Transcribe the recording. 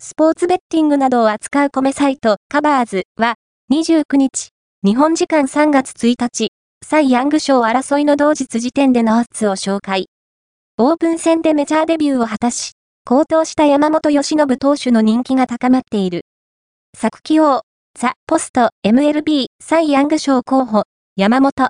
スポーツベッティングなどを扱う米サイトカバーズは29日、日本時間3月1日、サイ・ヤング賞争いの同日時点でのオッズを紹介。オープン戦でメジャーデビューを果たし、高騰した山本由信投手の人気が高まっている。作季王、ザ・ポスト、MLB、サイ・ヤング賞候補、山本、